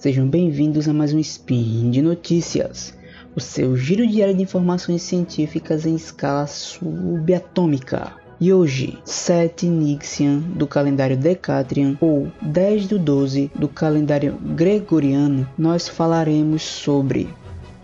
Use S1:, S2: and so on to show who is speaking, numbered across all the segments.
S1: Sejam bem-vindos a mais um Spin de Notícias, o seu giro diário de informações científicas em escala subatômica. E hoje, 7 Nixian do calendário Decatrian ou 10 do 12 do calendário Gregoriano, nós falaremos sobre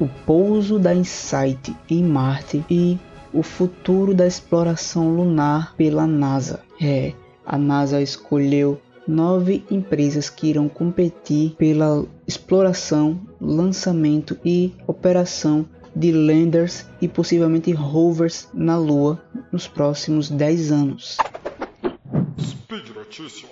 S1: o pouso da InSight em Marte e o futuro da exploração lunar pela NASA. É, a NASA escolheu nove empresas que irão competir pela exploração, lançamento e operação de landers e possivelmente rovers na Lua nos próximos 10 anos. Speed Notícias.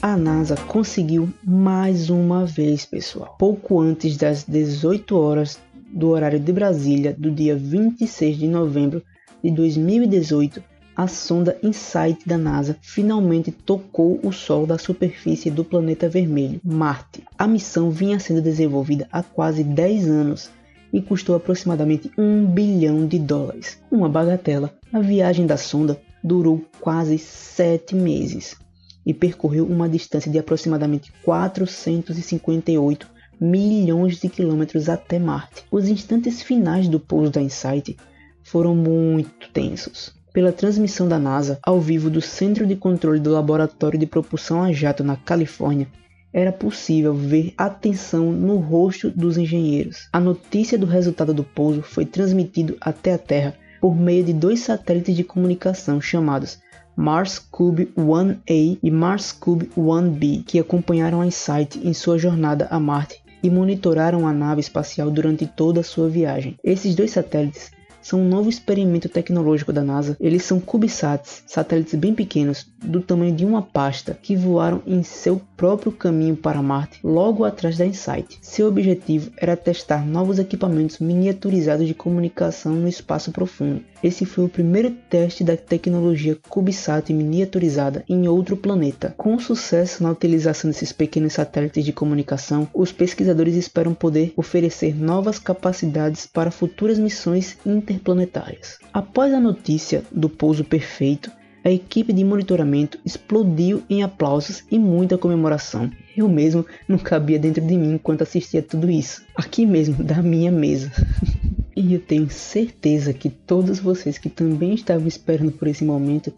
S1: A NASA conseguiu mais uma vez, pessoal. Pouco antes das 18 horas do horário de Brasília do dia 26 de novembro de 2018, a sonda InSight da NASA finalmente tocou o Sol da superfície do planeta vermelho, Marte. A missão vinha sendo desenvolvida há quase 10 anos e custou aproximadamente 1 bilhão de dólares. Uma bagatela, a viagem da sonda durou quase 7 meses e percorreu uma distância de aproximadamente 458 milhões de quilômetros até Marte. Os instantes finais do pouso da InSight foram muito tensos. Pela transmissão da NASA ao vivo do Centro de Controle do Laboratório de Propulsão a Jato na Califórnia, era possível ver a tensão no rosto dos engenheiros. A notícia do resultado do pouso foi transmitido até a Terra por meio de dois satélites de comunicação chamados Mars Cube 1A e Mars Cube 1B, que acompanharam a InSight em sua jornada a Marte e monitoraram a nave espacial durante toda a sua viagem. Esses dois satélites são um novo experimento tecnológico da NASA. Eles são CubeSats, satélites bem pequenos, do tamanho de uma pasta, que voaram em seu próprio caminho para Marte, logo atrás da InSight. Seu objetivo era testar novos equipamentos miniaturizados de comunicação no espaço profundo. Esse foi o primeiro teste da tecnologia CubeSat miniaturizada em outro planeta. Com sucesso na utilização desses pequenos satélites de comunicação, os pesquisadores esperam poder oferecer novas capacidades para futuras missões interplanetárias. Após a notícia do pouso perfeito, a equipe de monitoramento explodiu em aplausos e muita comemoração. Eu mesmo não cabia dentro de mim enquanto assistia tudo isso, aqui mesmo da minha mesa. e eu tenho certeza que todos vocês que também estavam esperando por esse momento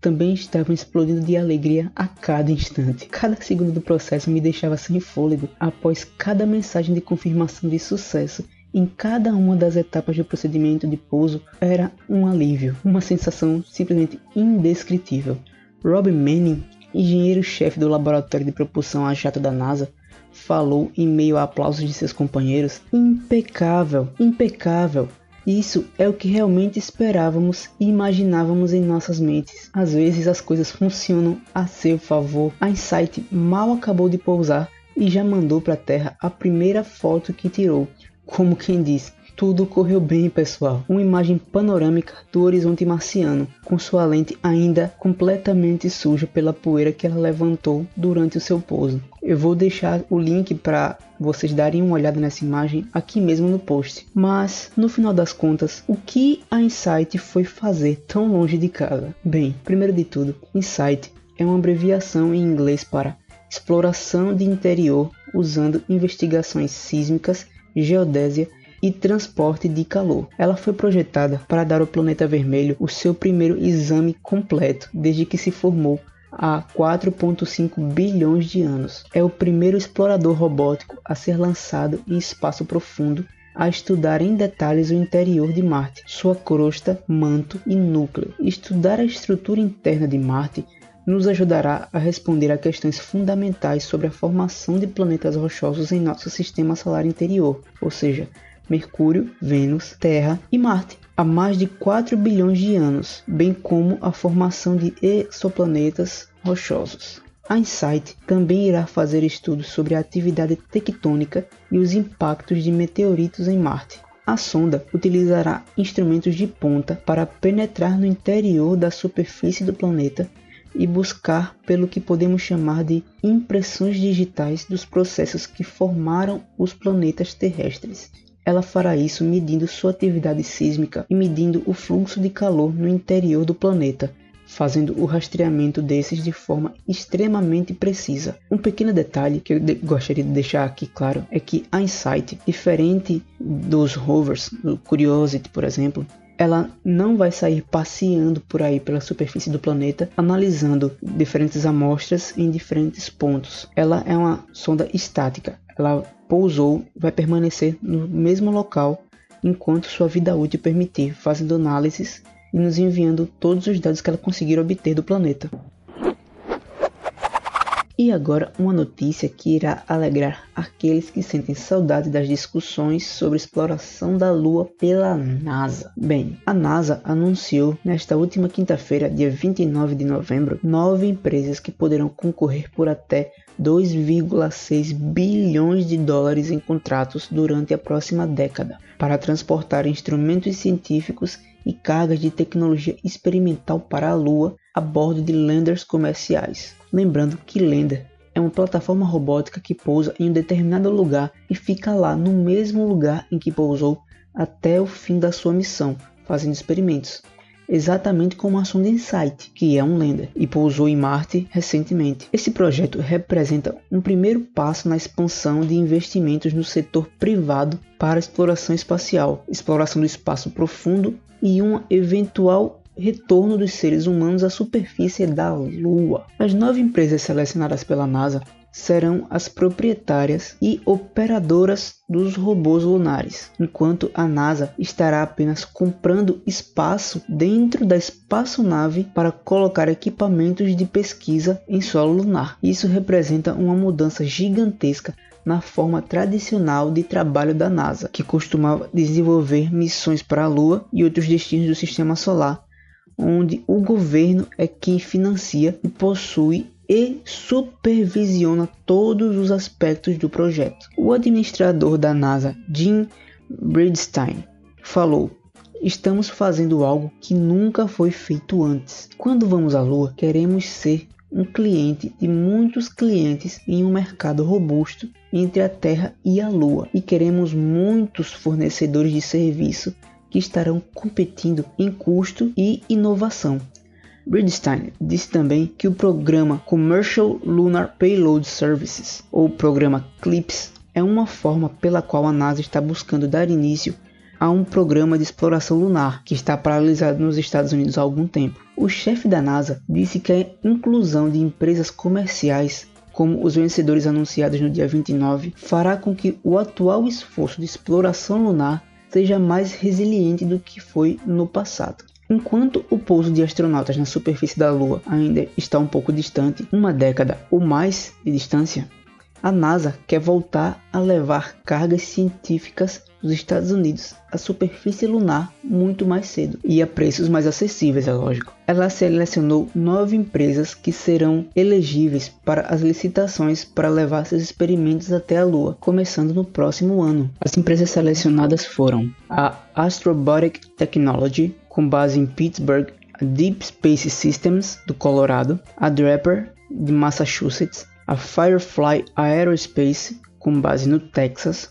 S1: também estavam explodindo de alegria a cada instante. Cada segundo do processo me deixava sem fôlego após cada mensagem de confirmação de sucesso em cada uma das etapas do procedimento de pouso era um alívio, uma sensação simplesmente indescritível. Rob Manning, engenheiro-chefe do laboratório de propulsão a jato da NASA, falou em meio a aplausos de seus companheiros: impecável, impecável. Isso é o que realmente esperávamos e imaginávamos em nossas mentes. Às vezes as coisas funcionam a seu favor. A Insight mal acabou de pousar e já mandou para a Terra a primeira foto que tirou, como quem diz, tudo correu bem, pessoal. Uma imagem panorâmica do horizonte marciano, com sua lente ainda completamente suja pela poeira que ela levantou durante o seu pouso. Eu vou deixar o link para vocês darem uma olhada nessa imagem aqui mesmo no post. Mas, no final das contas, o que a Insight foi fazer tão longe de casa? Bem, primeiro de tudo, Insight é uma abreviação em inglês para exploração de interior usando investigações sísmicas geodésia e transporte de calor. Ela foi projetada para dar ao planeta vermelho o seu primeiro exame completo desde que se formou há 4,5 bilhões de anos. É o primeiro explorador robótico a ser lançado em espaço profundo a estudar em detalhes o interior de Marte, sua crosta, manto e núcleo. Estudar a estrutura interna de Marte nos ajudará a responder a questões fundamentais sobre a formação de planetas rochosos em nosso sistema solar interior, ou seja, Mercúrio, Vênus, Terra e Marte, há mais de 4 bilhões de anos, bem como a formação de exoplanetas rochosos. A InSight também irá fazer estudos sobre a atividade tectônica e os impactos de meteoritos em Marte. A sonda utilizará instrumentos de ponta para penetrar no interior da superfície do planeta e buscar pelo que podemos chamar de impressões digitais dos processos que formaram os planetas terrestres. Ela fará isso medindo sua atividade sísmica e medindo o fluxo de calor no interior do planeta, fazendo o rastreamento desses de forma extremamente precisa. Um pequeno detalhe que eu de gostaria de deixar aqui claro é que a InSight, diferente dos rovers, do Curiosity, por exemplo, ela não vai sair passeando por aí pela superfície do planeta, analisando diferentes amostras em diferentes pontos. Ela é uma sonda estática. Ela pousou, vai permanecer no mesmo local enquanto sua vida útil permitir, fazendo análises e nos enviando todos os dados que ela conseguir obter do planeta. E agora uma notícia que irá alegrar aqueles que sentem saudade das discussões sobre exploração da Lua pela NASA. Bem, a NASA anunciou nesta última quinta-feira, dia 29 de novembro, nove empresas que poderão concorrer por até 2,6 bilhões de dólares em contratos durante a próxima década para transportar instrumentos científicos e cargas de tecnologia experimental para a Lua a bordo de landers comerciais. Lembrando que lander é uma plataforma robótica que pousa em um determinado lugar e fica lá no mesmo lugar em que pousou até o fim da sua missão, fazendo experimentos. Exatamente como a sonda InSight, que é um lander e pousou em Marte recentemente. Esse projeto representa um primeiro passo na expansão de investimentos no setor privado para exploração espacial, exploração do espaço profundo e uma eventual retorno dos seres humanos à superfície da Lua. As nove empresas selecionadas pela NASA serão as proprietárias e operadoras dos robôs lunares, enquanto a NASA estará apenas comprando espaço dentro da espaçonave para colocar equipamentos de pesquisa em solo lunar. Isso representa uma mudança gigantesca na forma tradicional de trabalho da NASA, que costumava desenvolver missões para a Lua e outros destinos do sistema solar, onde o governo é quem financia e possui e supervisiona todos os aspectos do projeto. O administrador da NASA, Jim Bridenstine, falou: Estamos fazendo algo que nunca foi feito antes. Quando vamos à Lua, queremos ser um cliente de muitos clientes em um mercado robusto entre a Terra e a Lua e queremos muitos fornecedores de serviço que estarão competindo em custo e inovação. Bridgestein disse também que o programa Commercial Lunar Payload Services, ou programa CLIPS, é uma forma pela qual a NASA está buscando dar início a um programa de exploração lunar que está paralisado nos Estados Unidos há algum tempo. O chefe da NASA disse que a inclusão de empresas comerciais como os vencedores anunciados no dia 29 fará com que o atual esforço de exploração lunar seja mais resiliente do que foi no passado. Enquanto o pouso de astronautas na superfície da Lua ainda está um pouco distante, uma década ou mais de distância, a NASA quer voltar a levar cargas científicas dos Estados Unidos à superfície lunar muito mais cedo e a preços mais acessíveis, é lógico. Ela selecionou nove empresas que serão elegíveis para as licitações para levar seus experimentos até a Lua, começando no próximo ano. As empresas selecionadas foram a Astrobotic Technology, com base em Pittsburgh, a Deep Space Systems, do Colorado, a Draper, de Massachusetts, a Firefly Aerospace, com base no Texas,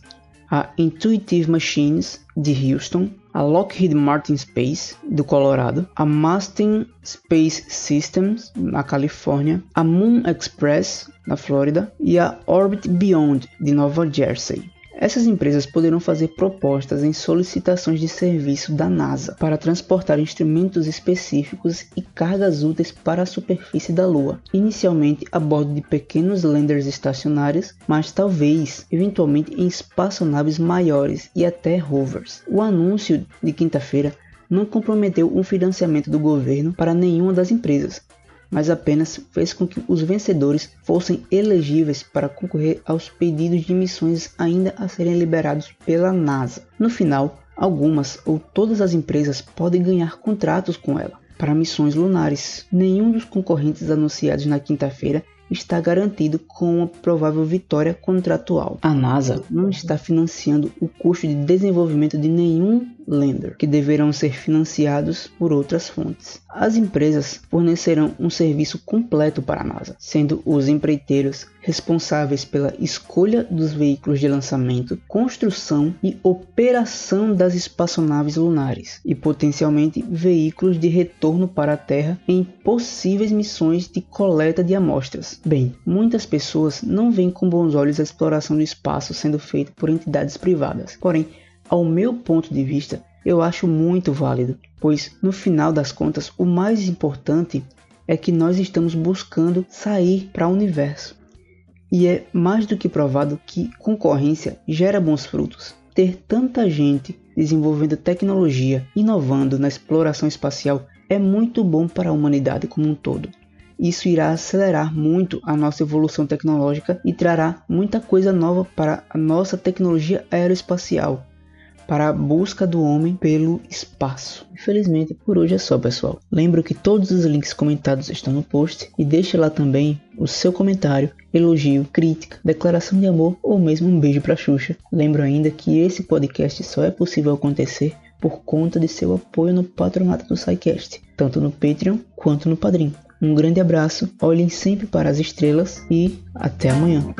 S1: a Intuitive Machines, de Houston, a Lockheed Martin Space, do Colorado, a Mustang Space Systems, na Califórnia, a Moon Express, na Flórida, e a Orbit Beyond, de Nova Jersey. Essas empresas poderão fazer propostas em solicitações de serviço da NASA para transportar instrumentos específicos e cargas úteis para a superfície da Lua, inicialmente a bordo de pequenos landers estacionários, mas talvez, eventualmente, em espaçonaves maiores e até rovers. O anúncio de quinta-feira não comprometeu um financiamento do governo para nenhuma das empresas, mas apenas fez com que os vencedores fossem elegíveis para concorrer aos pedidos de missões ainda a serem liberados pela NASA. No final, algumas ou todas as empresas podem ganhar contratos com ela para missões lunares. Nenhum dos concorrentes anunciados na quinta-feira está garantido com uma provável vitória contratual. A NASA não está financiando o custo de desenvolvimento de nenhum Lender, que deverão ser financiados por outras fontes. As empresas fornecerão um serviço completo para a NASA, sendo os empreiteiros responsáveis pela escolha dos veículos de lançamento, construção e operação das espaçonaves lunares e potencialmente veículos de retorno para a Terra em possíveis missões de coleta de amostras. Bem, muitas pessoas não veem com bons olhos a exploração do espaço sendo feita por entidades privadas. Porém, ao meu ponto de vista, eu acho muito válido, pois no final das contas o mais importante é que nós estamos buscando sair para o universo. E é mais do que provado que concorrência gera bons frutos. Ter tanta gente desenvolvendo tecnologia, inovando na exploração espacial é muito bom para a humanidade como um todo. Isso irá acelerar muito a nossa evolução tecnológica e trará muita coisa nova para a nossa tecnologia aeroespacial, para a busca do homem pelo espaço. Infelizmente, por hoje é só, pessoal. Lembro que todos os links comentados estão no post e deixe lá também o seu comentário, elogio, crítica, declaração de amor ou mesmo um beijo para Xuxa. Lembro ainda que esse podcast só é possível acontecer por conta de seu apoio no patronato do SciCast, tanto no Patreon quanto no Padrim. Um grande abraço, olhem sempre para as estrelas e até amanhã.